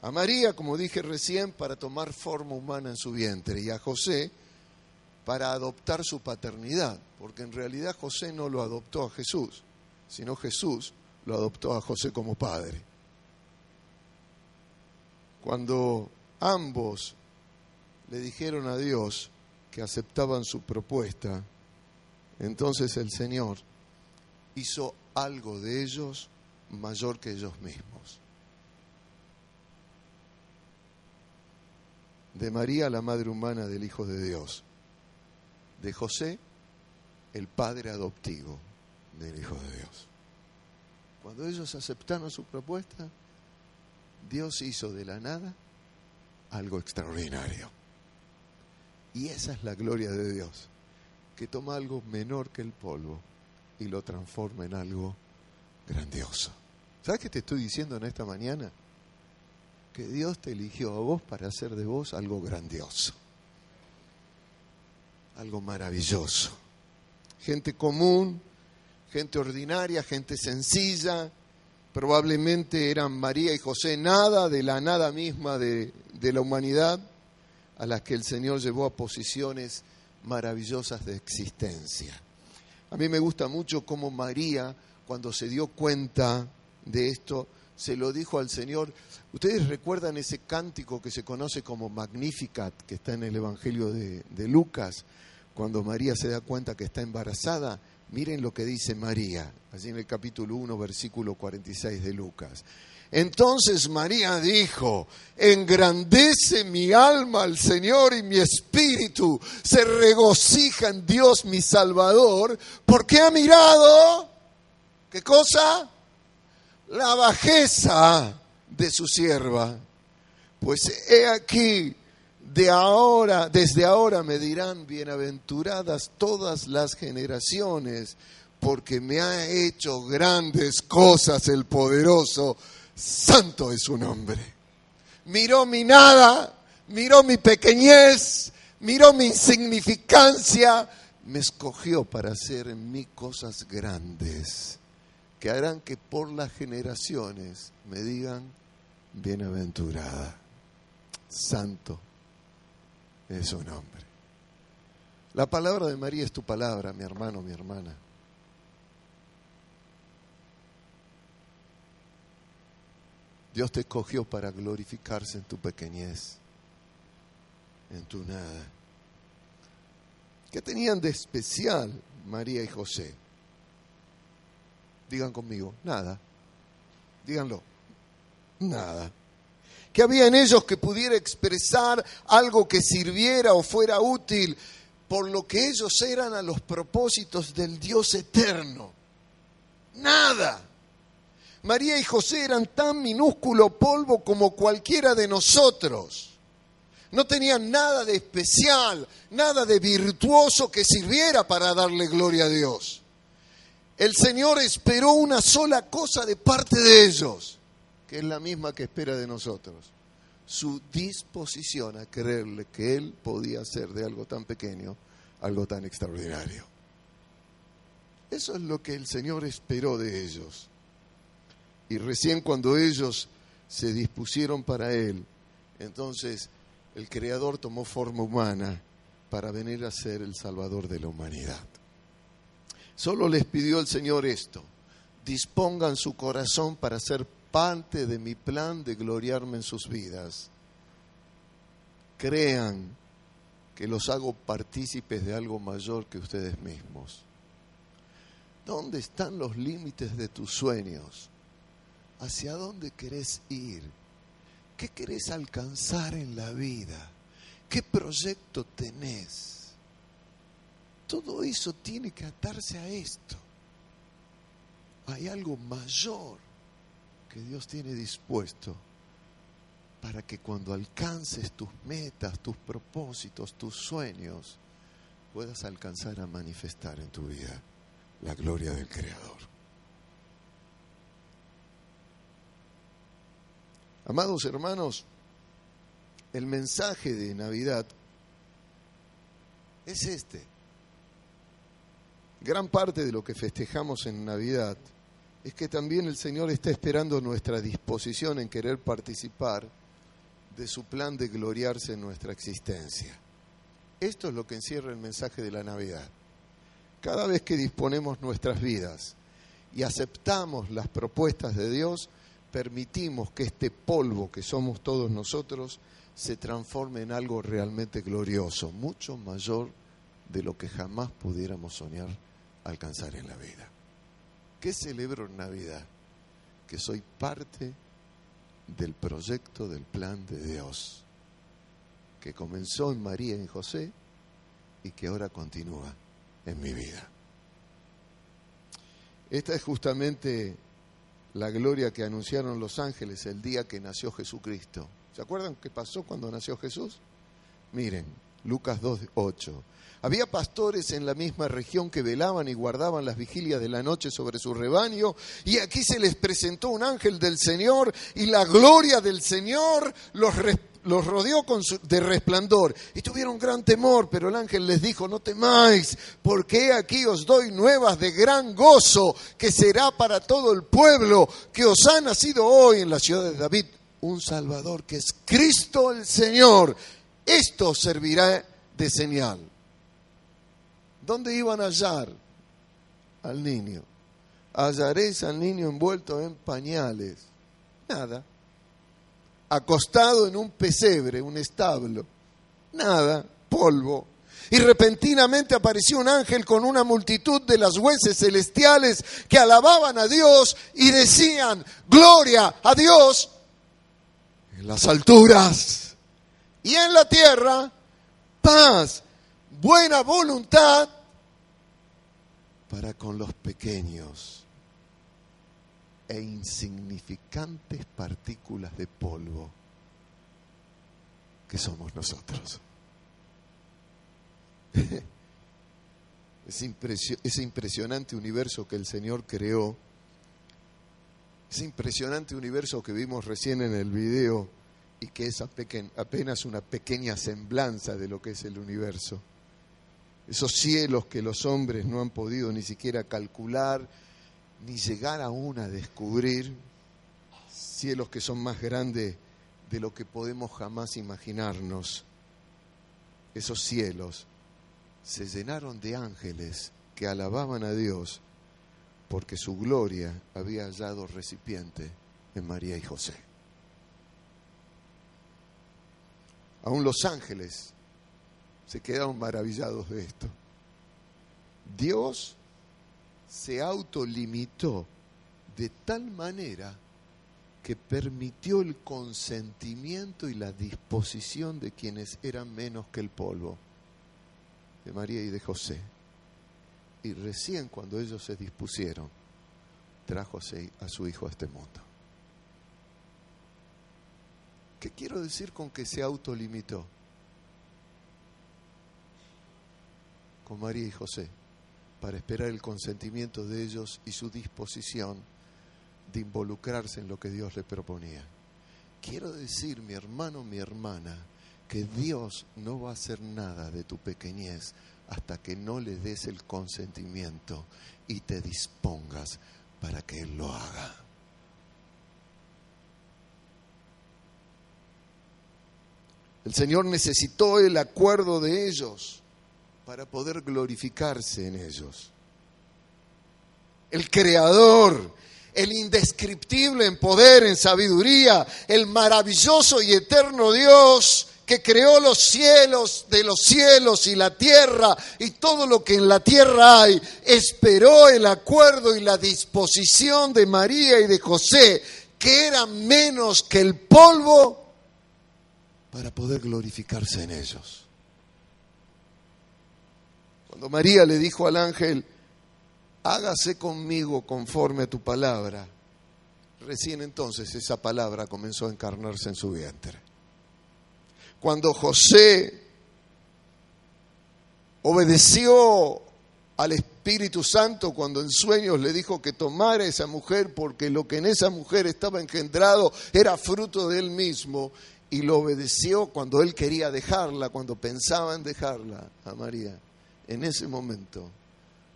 A María, como dije recién, para tomar forma humana en su vientre y a José para adoptar su paternidad, porque en realidad José no lo adoptó a Jesús, sino Jesús lo adoptó a José como padre. Cuando ambos le dijeron a Dios que aceptaban su propuesta, entonces el Señor hizo algo de ellos mayor que ellos mismos. De María, la madre humana del Hijo de Dios. De José, el padre adoptivo del Hijo de Dios. Cuando ellos aceptaron su propuesta, Dios hizo de la nada algo extraordinario. Y esa es la gloria de Dios, que toma algo menor que el polvo y lo transforma en algo grandioso. ¿Sabes qué te estoy diciendo en esta mañana? Que Dios te eligió a vos para hacer de vos algo grandioso, algo maravilloso. Gente común, gente ordinaria, gente sencilla, probablemente eran María y José, nada de la nada misma de, de la humanidad, a las que el Señor llevó a posiciones maravillosas de existencia. A mí me gusta mucho cómo María, cuando se dio cuenta de esto, se lo dijo al Señor. Ustedes recuerdan ese cántico que se conoce como Magnificat, que está en el Evangelio de, Lucas, cuando María se da cuenta que está embarazada. Miren lo que dice María, allí en el capítulo 1, versículo 46 de Lucas. Entonces María dijo, engrandece mi alma al Señor y mi espíritu se regocija en Dios mi Salvador, porque ha mirado, ¿qué cosa? La bajeza de su sierva. Pues he aquí, de ahora, desde ahora me dirán bienaventuradas todas las generaciones, porque me ha hecho grandes cosas el poderoso, santo es su nombre. Miró mi nada, miró mi pequeñez, miró mi insignificancia, me escogió para hacer en mí cosas grandes que harán que por las generaciones me digan bienaventurada, santo es su nombre. La palabra de María es tu palabra, mi hermano, mi hermana. Dios te escogió para glorificarse en tu pequeñez, en tu nada. ¿Qué tenían de especial María y José? Digan conmigo, nada. Díganlo, nada que había en ellos que pudiera expresar algo que sirviera o fuera útil por lo que ellos eran a los propósitos del Dios eterno. Nada. María y José eran tan minúsculo polvo como cualquiera de nosotros. No tenían nada de especial, nada de virtuoso que sirviera para darle gloria a Dios. El Señor esperó una sola cosa de parte de ellos que es la misma que espera de nosotros, su disposición a creerle que Él podía hacer de algo tan pequeño algo tan extraordinario. Eso es lo que el Señor esperó de ellos. Y recién cuando ellos se dispusieron para Él, entonces el Creador tomó forma humana para venir a ser el Salvador de la humanidad. Solo les pidió el Señor esto, dispongan su corazón para ser parte de mi plan de gloriarme en sus vidas. Crean que los hago partícipes de algo mayor que ustedes mismos. ¿Dónde están los límites de tus sueños? Hacia dónde querés ir, qué querés alcanzar en la vida, qué proyecto tenés. Todo eso tiene que atarse a esto. Hay algo mayor que Dios tiene dispuesto para que cuando alcances tus metas, tus propósitos, tus sueños, puedas alcanzar a manifestar en tu vida la gloria del Creador. Amados hermanos, el mensaje de Navidad es este. Gran parte de lo que festejamos en Navidad es que también el Señor está esperando nuestra disposición en querer participar de su plan de gloriarse en nuestra existencia. Esto es lo que encierra el mensaje de la Navidad. Cada vez que disponemos nuestras vidas y aceptamos las propuestas de Dios, permitimos que este polvo que somos todos nosotros se transforme en algo realmente glorioso, mucho mayor de lo que jamás pudiéramos soñar alcanzar en la vida. ¿Qué celebro en Navidad? Que soy parte del proyecto del plan de Dios, que comenzó en María y en José y que ahora continúa en mi vida. Esta es justamente la gloria que anunciaron los ángeles el día que nació Jesucristo. ¿Se acuerdan qué pasó cuando nació Jesús? Miren, Lucas 2.8. Había pastores en la misma región que velaban y guardaban las vigilias de la noche sobre su rebaño, y aquí se les presentó un ángel del Señor, y la gloria del Señor los, los rodeó con de resplandor. Y tuvieron gran temor, pero el ángel les dijo, no temáis, porque aquí os doy nuevas de gran gozo, que será para todo el pueblo, que os ha nacido hoy en la ciudad de David un Salvador, que es Cristo el Señor. Esto servirá de señal. ¿Dónde iban a hallar al niño? Hallaréis al niño envuelto en pañales. Nada. Acostado en un pesebre, un establo. Nada. Polvo. Y repentinamente apareció un ángel con una multitud de las hueses celestiales que alababan a Dios y decían, gloria a Dios en las alturas y en la tierra, paz, buena voluntad para con los pequeños e insignificantes partículas de polvo que somos nosotros. Ese, impresionante universo que el Señor creó, ese impresionante universo que vimos recién en el video y que es apenas una pequeña semblanza de lo que es el universo esos cielos que los hombres no han podido ni siquiera calcular, ni llegar aún a descubrir, cielos que son más grandes de lo que podemos jamás imaginarnos. Esos cielos se llenaron de ángeles que alababan a Dios porque su gloria había hallado recipiente en María y José. Aún los ángeles se quedaron maravillados de esto. Dios se autolimitó de tal manera que permitió el consentimiento y la disposición de quienes eran menos que el polvo, de María y de José. Y recién cuando ellos se dispusieron, trajo a su hijo a este mundo. ¿Qué quiero decir con que se autolimitó? con María y José para esperar el consentimiento de ellos y su disposición de involucrarse en lo que Dios les proponía. Quiero decir, mi hermano, mi hermana, que Dios no va a hacer nada de tu pequeñez hasta que no le des el consentimiento y te dispongas para que Él lo haga. El Señor necesitó el acuerdo de ellos para poder glorificarse en ellos. El creador, el indescriptible en poder, en sabiduría, el maravilloso y eterno Dios que creó los cielos de los cielos y la tierra y todo lo que en la tierra hay, esperó el acuerdo y la disposición de María y de José que eran menos que el polvo para poder glorificarse en ellos. Cuando María le dijo al ángel, hágase conmigo conforme a tu palabra, recién entonces esa palabra comenzó a encarnarse en su vientre. Cuando José obedeció al Espíritu Santo cuando en sueños le dijo que tomara esa mujer porque lo que en esa mujer estaba engendrado era fruto de él mismo y lo obedeció cuando él quería dejarla, cuando pensaba en dejarla a María. En ese momento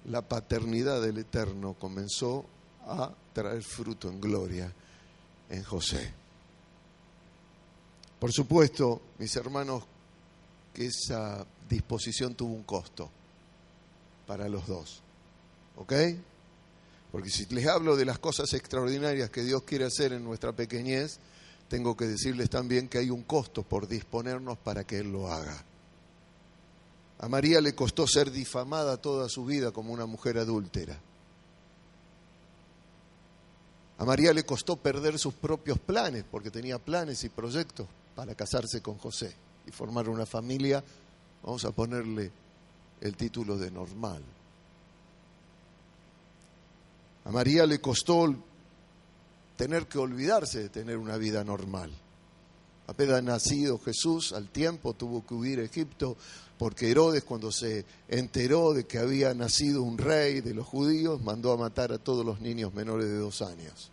la paternidad del Eterno comenzó a traer fruto en gloria en José. Por supuesto, mis hermanos, que esa disposición tuvo un costo para los dos. ¿Ok? Porque si les hablo de las cosas extraordinarias que Dios quiere hacer en nuestra pequeñez, tengo que decirles también que hay un costo por disponernos para que Él lo haga. A María le costó ser difamada toda su vida como una mujer adúltera. A María le costó perder sus propios planes, porque tenía planes y proyectos para casarse con José y formar una familia, vamos a ponerle el título de normal. A María le costó tener que olvidarse de tener una vida normal. Apenas nacido Jesús, al tiempo tuvo que huir a Egipto porque Herodes cuando se enteró de que había nacido un rey de los judíos, mandó a matar a todos los niños menores de dos años.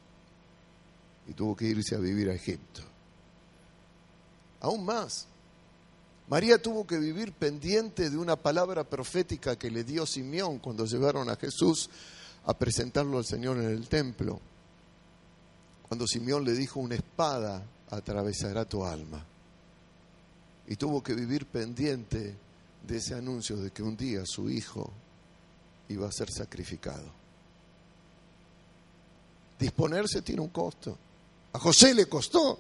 Y tuvo que irse a vivir a Egipto. Aún más, María tuvo que vivir pendiente de una palabra profética que le dio Simeón cuando llevaron a Jesús a presentarlo al Señor en el templo. Cuando Simeón le dijo, una espada atravesará tu alma. Y tuvo que vivir pendiente de ese anuncio de que un día su hijo iba a ser sacrificado. Disponerse tiene un costo. A José le costó.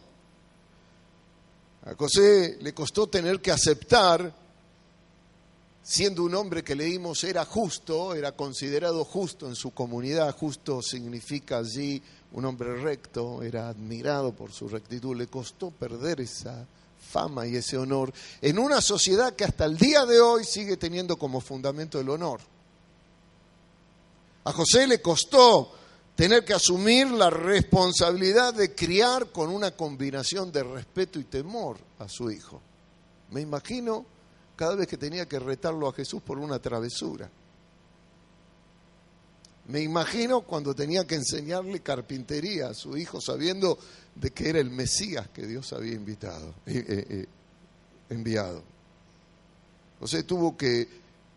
A José le costó tener que aceptar, siendo un hombre que leímos era justo, era considerado justo en su comunidad, justo significa allí un hombre recto, era admirado por su rectitud, le costó perder esa fama y ese honor en una sociedad que hasta el día de hoy sigue teniendo como fundamento el honor. A José le costó tener que asumir la responsabilidad de criar con una combinación de respeto y temor a su hijo. Me imagino cada vez que tenía que retarlo a Jesús por una travesura. Me imagino cuando tenía que enseñarle carpintería a su hijo sabiendo de que era el Mesías que Dios había invitado, eh, eh, eh, enviado. José tuvo que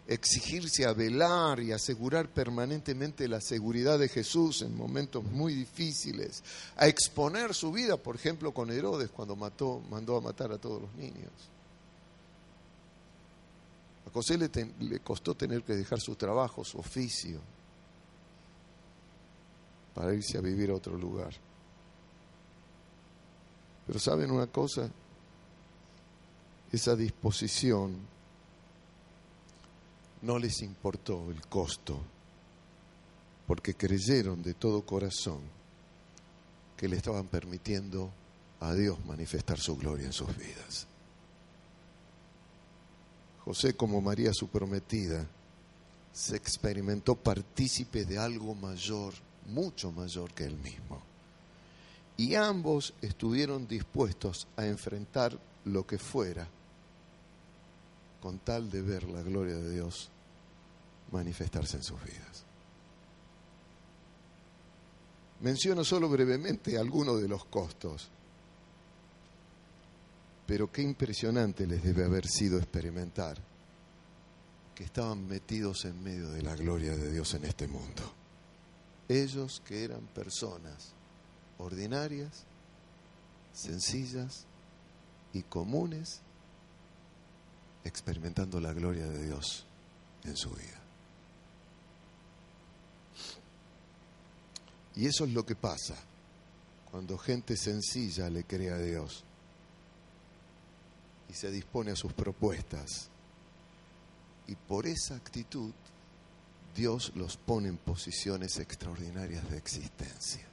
exigirse a velar y asegurar permanentemente la seguridad de Jesús en momentos muy difíciles, a exponer su vida, por ejemplo, con Herodes cuando mató, mandó a matar a todos los niños. A José le, le costó tener que dejar su trabajo, su oficio, para irse a vivir a otro lugar. Pero ¿saben una cosa? Esa disposición no les importó el costo, porque creyeron de todo corazón que le estaban permitiendo a Dios manifestar su gloria en sus vidas. José, como María su prometida, se experimentó partícipe de algo mayor, mucho mayor que él mismo. Y ambos estuvieron dispuestos a enfrentar lo que fuera con tal de ver la gloria de Dios manifestarse en sus vidas. Menciono solo brevemente algunos de los costos, pero qué impresionante les debe haber sido experimentar que estaban metidos en medio de la gloria de Dios en este mundo. Ellos que eran personas ordinarias, sencillas y comunes, experimentando la gloria de Dios en su vida. Y eso es lo que pasa cuando gente sencilla le cree a Dios y se dispone a sus propuestas. Y por esa actitud Dios los pone en posiciones extraordinarias de existencia.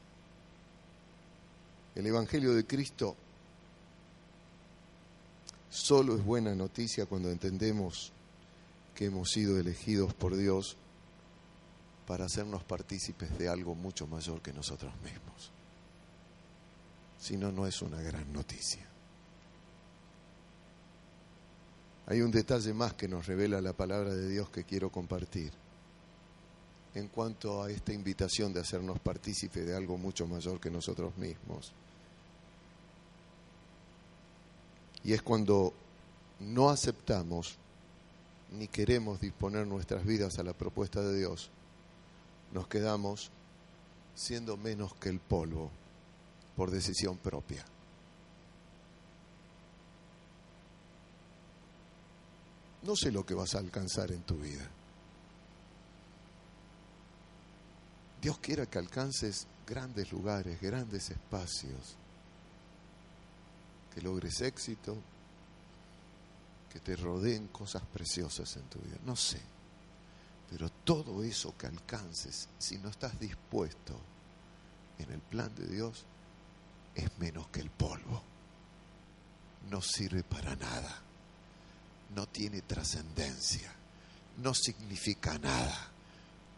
El Evangelio de Cristo solo es buena noticia cuando entendemos que hemos sido elegidos por Dios para hacernos partícipes de algo mucho mayor que nosotros mismos. Si no, no es una gran noticia. Hay un detalle más que nos revela la palabra de Dios que quiero compartir en cuanto a esta invitación de hacernos partícipes de algo mucho mayor que nosotros mismos. Y es cuando no aceptamos ni queremos disponer nuestras vidas a la propuesta de Dios, nos quedamos siendo menos que el polvo por decisión propia. No sé lo que vas a alcanzar en tu vida. Dios quiere que alcances grandes lugares, grandes espacios, que logres éxito, que te rodeen cosas preciosas en tu vida. No sé, pero todo eso que alcances, si no estás dispuesto en el plan de Dios, es menos que el polvo. No sirve para nada no tiene trascendencia, no significa nada.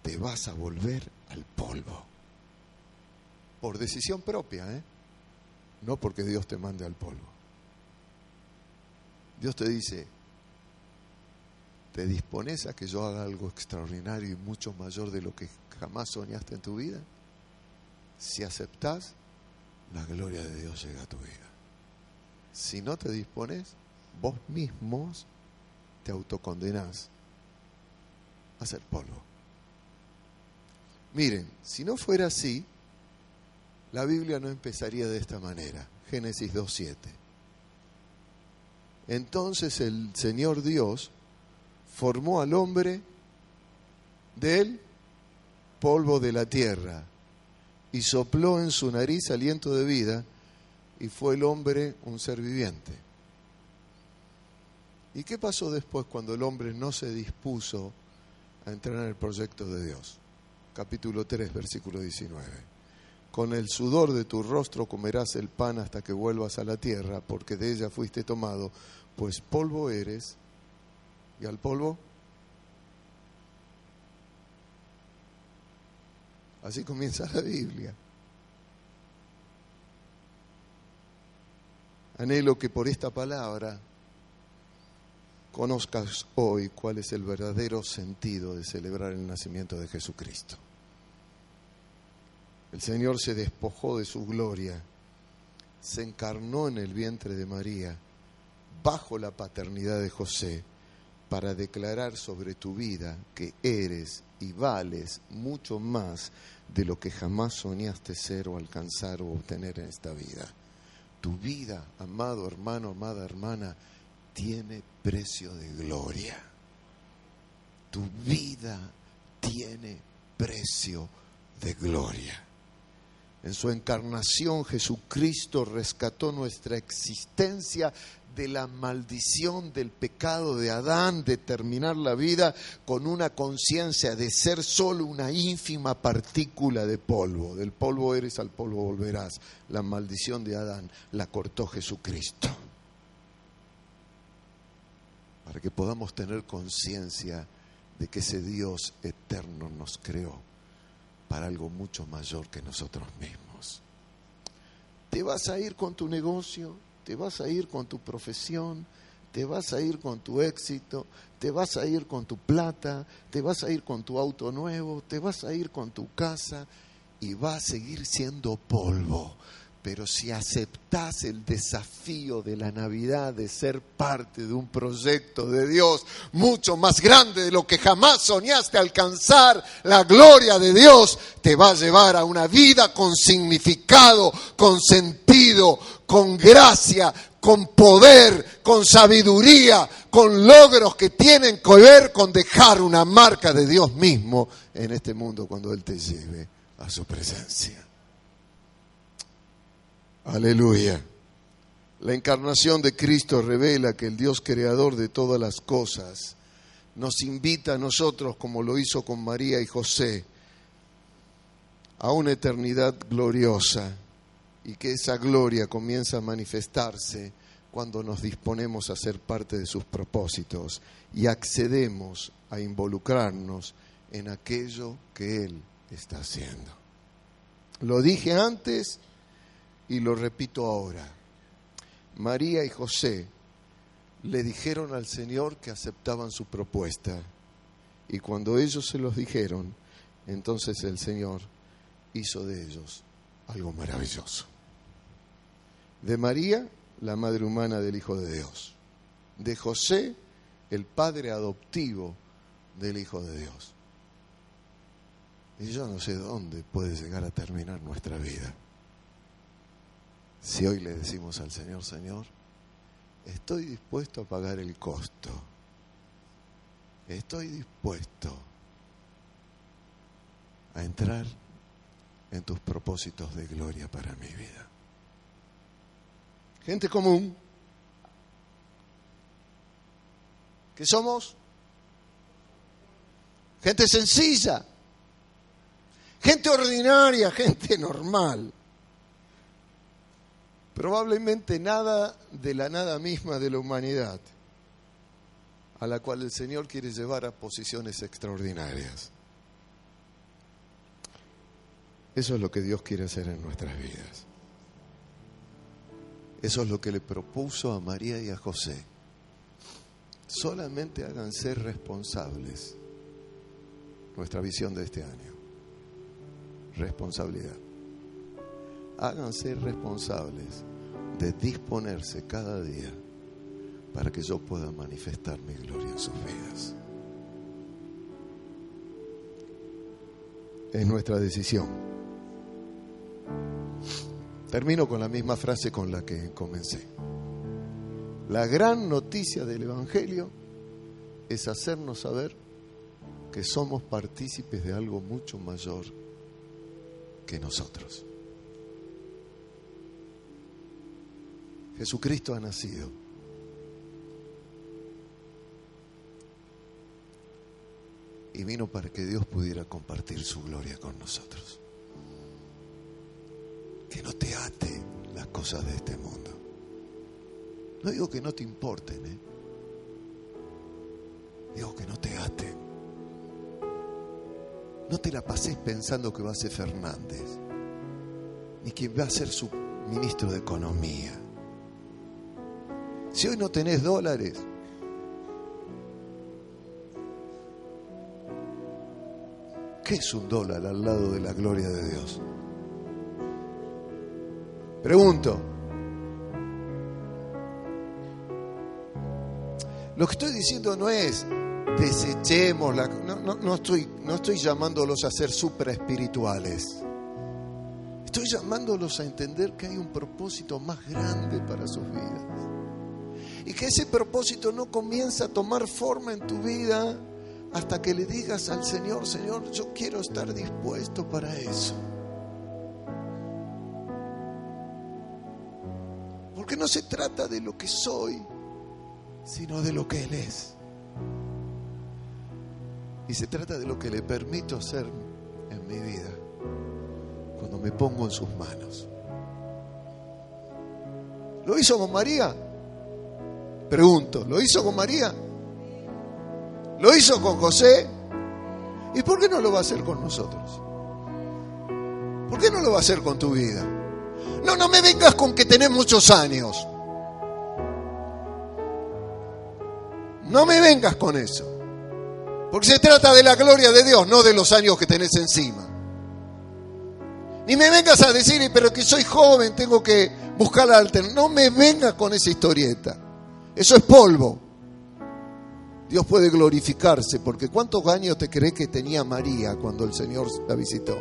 Te vas a volver al polvo. Por decisión propia, ¿eh? No porque Dios te mande al polvo. Dios te dice, ¿te dispones a que yo haga algo extraordinario y mucho mayor de lo que jamás soñaste en tu vida? Si aceptas, la gloria de Dios llega a tu vida. Si no te dispones, vos mismos te autocondenas a ser polvo. Miren, si no fuera así, la Biblia no empezaría de esta manera. Génesis 2.7. Entonces el Señor Dios formó al hombre del polvo de la tierra y sopló en su nariz aliento de vida y fue el hombre un ser viviente. ¿Y qué pasó después cuando el hombre no se dispuso a entrar en el proyecto de Dios? Capítulo 3, versículo 19. Con el sudor de tu rostro comerás el pan hasta que vuelvas a la tierra, porque de ella fuiste tomado, pues polvo eres, y al polvo. Así comienza la Biblia. Anhelo que por esta palabra conozcas hoy cuál es el verdadero sentido de celebrar el nacimiento de Jesucristo. El Señor se despojó de su gloria, se encarnó en el vientre de María, bajo la paternidad de José, para declarar sobre tu vida que eres y vales mucho más de lo que jamás soñaste ser o alcanzar o obtener en esta vida. Tu vida, amado hermano, amada hermana, tiene precio de gloria. Tu vida tiene precio de gloria. En su encarnación Jesucristo rescató nuestra existencia de la maldición del pecado de Adán, de terminar la vida con una conciencia de ser solo una ínfima partícula de polvo. Del polvo eres, al polvo volverás. La maldición de Adán la cortó Jesucristo para que podamos tener conciencia de que ese Dios eterno nos creó para algo mucho mayor que nosotros mismos. Te vas a ir con tu negocio, te vas a ir con tu profesión, te vas a ir con tu éxito, te vas a ir con tu plata, te vas a ir con tu auto nuevo, te vas a ir con tu casa y va a seguir siendo polvo pero si aceptas el desafío de la Navidad de ser parte de un proyecto de Dios mucho más grande de lo que jamás soñaste alcanzar, la gloria de Dios te va a llevar a una vida con significado, con sentido, con gracia, con poder, con sabiduría, con logros que tienen que ver con dejar una marca de Dios mismo en este mundo cuando Él te lleve a su presencia. Aleluya. La encarnación de Cristo revela que el Dios creador de todas las cosas nos invita a nosotros, como lo hizo con María y José, a una eternidad gloriosa y que esa gloria comienza a manifestarse cuando nos disponemos a ser parte de sus propósitos y accedemos a involucrarnos en aquello que Él está haciendo. Lo dije antes y lo repito ahora. María y José le dijeron al Señor que aceptaban su propuesta y cuando ellos se los dijeron, entonces el Señor hizo de ellos algo maravilloso. De María, la madre humana del Hijo de Dios. De José, el padre adoptivo del Hijo de Dios. Y yo no sé dónde puede llegar a terminar nuestra vida. Si hoy le decimos al Señor, Señor, estoy dispuesto a pagar el costo. Estoy dispuesto a entrar en tus propósitos de gloria para mi vida. Gente común, que somos gente sencilla, gente ordinaria, gente normal. Probablemente nada de la nada misma de la humanidad, a la cual el Señor quiere llevar a posiciones extraordinarias. Eso es lo que Dios quiere hacer en nuestras vidas. Eso es lo que le propuso a María y a José. Solamente hagan ser responsables. Nuestra visión de este año. Responsabilidad. Hagan ser responsables de disponerse cada día para que yo pueda manifestar mi gloria en sus vidas. Es nuestra decisión. Termino con la misma frase con la que comencé. La gran noticia del Evangelio es hacernos saber que somos partícipes de algo mucho mayor que nosotros. Jesucristo ha nacido. Y vino para que Dios pudiera compartir su gloria con nosotros que no te ate las cosas de este mundo. No digo que no te importen, ¿eh? digo que no te aten. No te la pases pensando que va a ser Fernández, ni que va a ser su ministro de Economía. Si hoy no tenés dólares, ¿qué es un dólar al lado de la gloria de Dios? Pregunto. Lo que estoy diciendo no es desechemos la... No, no, estoy, no estoy llamándolos a ser super espirituales. Estoy llamándolos a entender que hay un propósito más grande para sus vidas. Que ese propósito no comienza a tomar forma en tu vida hasta que le digas al Señor, Señor, yo quiero estar dispuesto para eso. Porque no se trata de lo que soy, sino de lo que Él es. Y se trata de lo que le permito hacer en mi vida cuando me pongo en sus manos. ¿Lo hizo con María? Pregunto, ¿lo hizo con María? ¿Lo hizo con José? ¿Y por qué no lo va a hacer con nosotros? ¿Por qué no lo va a hacer con tu vida? No, no me vengas con que tenés muchos años. No me vengas con eso. Porque se trata de la gloria de Dios, no de los años que tenés encima. Ni me vengas a decir, pero que soy joven, tengo que buscar la alternativa. No me vengas con esa historieta. Eso es polvo. Dios puede glorificarse, porque ¿cuántos años te crees que tenía María cuando el Señor la visitó?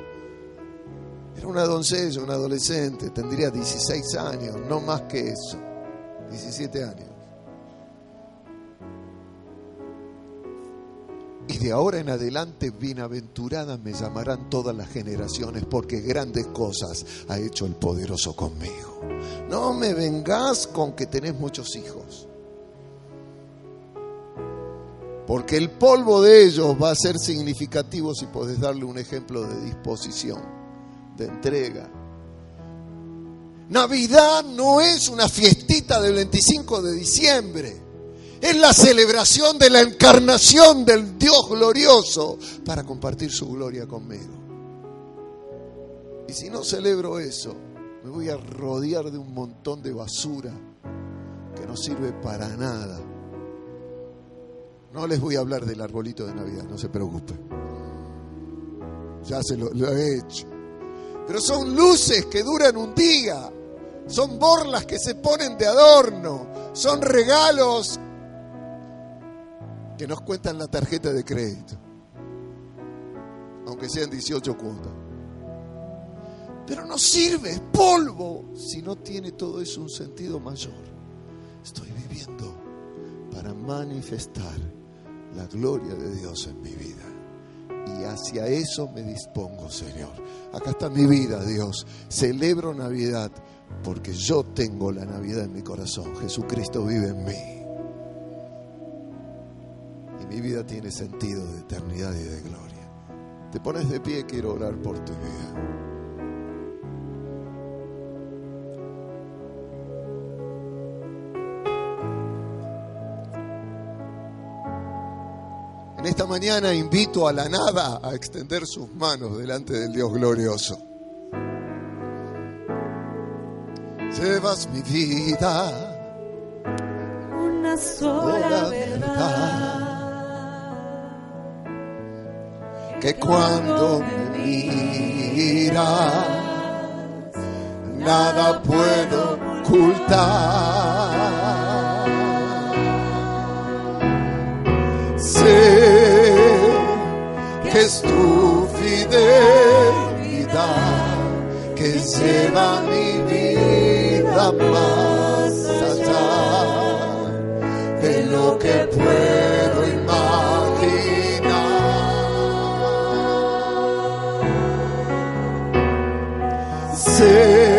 Era una doncella, una adolescente, tendría 16 años, no más que eso, 17 años. Y de ahora en adelante, bienaventuradas me llamarán todas las generaciones, porque grandes cosas ha hecho el poderoso conmigo. No me vengas con que tenés muchos hijos. Porque el polvo de ellos va a ser significativo si podés darle un ejemplo de disposición de entrega. Navidad no es una fiestita del 25 de diciembre. Es la celebración de la encarnación del Dios glorioso para compartir su gloria conmigo. Y si no celebro eso, me voy a rodear de un montón de basura que no sirve para nada. No les voy a hablar del arbolito de Navidad, no se preocupen. Ya se lo, he hecho. Pero son luces que duran un día. Son borlas que se ponen de adorno. Son regalos que nos cuentan la tarjeta de crédito. Aunque sean 18 cuotas. Pero no sirve, es polvo, si no tiene todo eso un sentido mayor. Estoy viviendo para manifestar la gloria de Dios en mi vida. Y hacia eso me dispongo, Señor. Acá está mi vida, Dios. Celebro Navidad porque yo tengo la Navidad en mi corazón. Jesucristo vive en mí. Y mi vida tiene sentido de eternidad y de gloria. Te pones de pie, quiero orar por tu vida. Esta mañana invito a la nada a extender sus manos delante del Dios glorioso. Llevas mi vida una sola Sola verdad que cuando me miras nada puedo ocultar. Que es tu fidelidad que lleva mi vida más allá de lo que puedo imaginar. Sé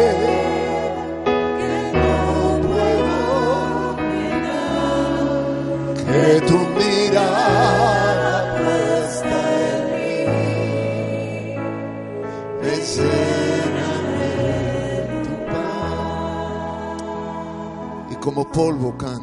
polvo canto,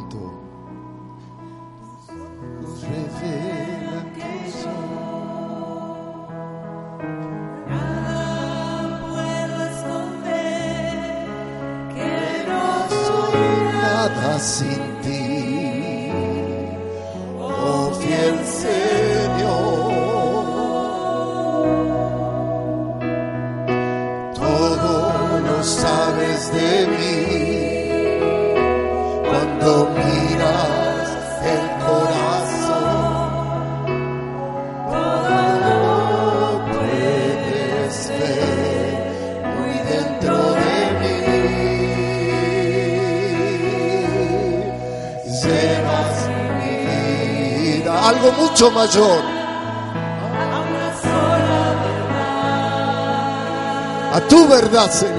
mucho mayor. a tu verdad, Señor.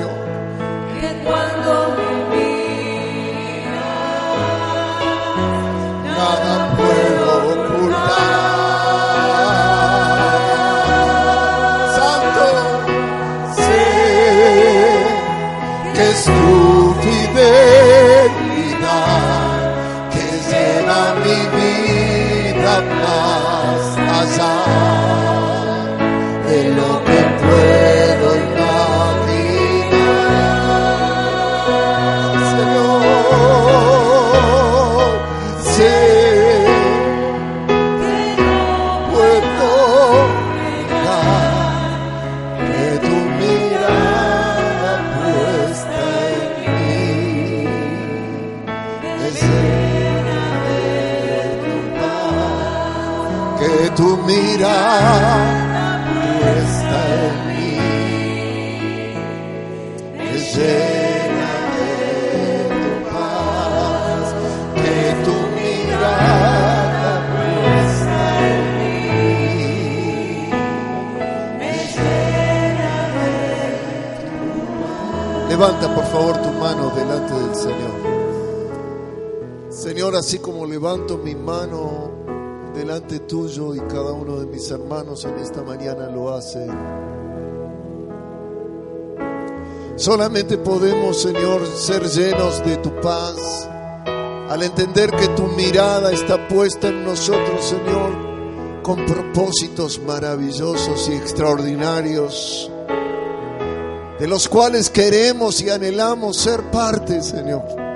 Levanto mi mano delante tuyo y cada uno de mis hermanos en esta mañana lo hace. Solamente podemos, Señor, ser llenos de tu paz al entender que tu mirada está puesta en nosotros, Señor, con propósitos maravillosos y extraordinarios, de los cuales queremos y anhelamos ser parte, Señor.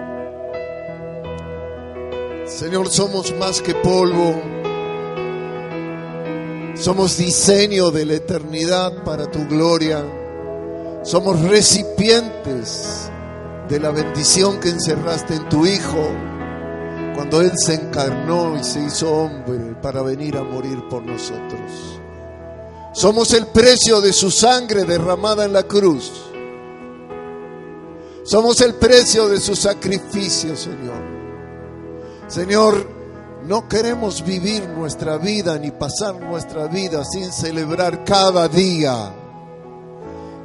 Señor, somos más que polvo. Somos diseño de la eternidad para tu gloria. Somos recipientes de la bendición que encerraste en tu Hijo cuando Él se encarnó y se hizo hombre para venir a morir por nosotros. Somos el precio de su sangre derramada en la cruz. Somos el precio de su sacrificio, Señor. Señor, no queremos vivir nuestra vida ni pasar nuestra vida sin celebrar cada día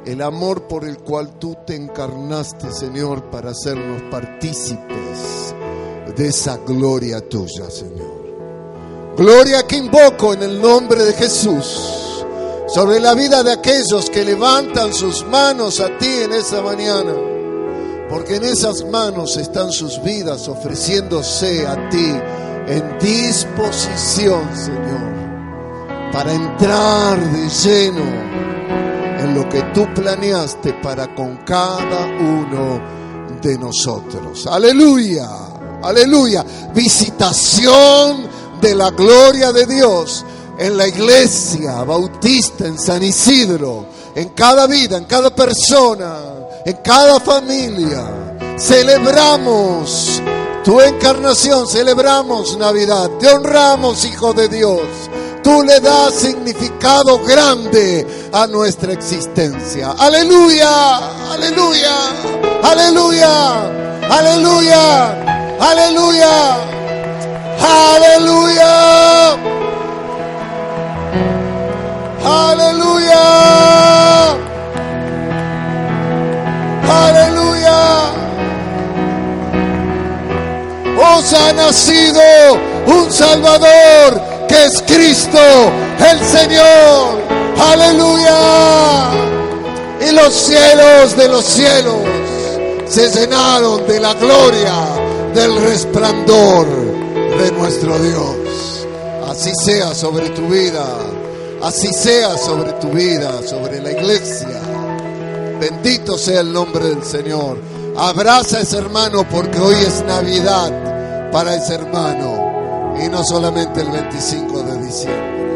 el amor por el cual tú te encarnaste, Señor, para hacernos partícipes de esa gloria tuya, Señor. Gloria que invoco en el nombre de Jesús sobre la vida de aquellos que levantan sus manos a ti en esa mañana. Porque en esas manos están sus vidas ofreciéndose a ti en disposición, Señor, para entrar de lleno en lo que tú planeaste para con cada uno de nosotros. Aleluya, aleluya. Visitación de la gloria de Dios en la iglesia bautista en San Isidro, en cada vida, en cada persona, en cada familia. Celebramos tu encarnación, celebramos Navidad, te honramos, Hijo de Dios. Tú le das significado grande a nuestra existencia. Aleluya, aleluya, aleluya, aleluya, aleluya, aleluya, aleluya, aleluya. Os ha nacido un Salvador que es Cristo el Señor. Aleluya. Y los cielos de los cielos se llenaron de la gloria, del resplandor de nuestro Dios. Así sea sobre tu vida, así sea sobre tu vida, sobre la iglesia. Bendito sea el nombre del Señor. Abraza a ese hermano porque hoy es Navidad para ese hermano y no solamente el 25 de diciembre.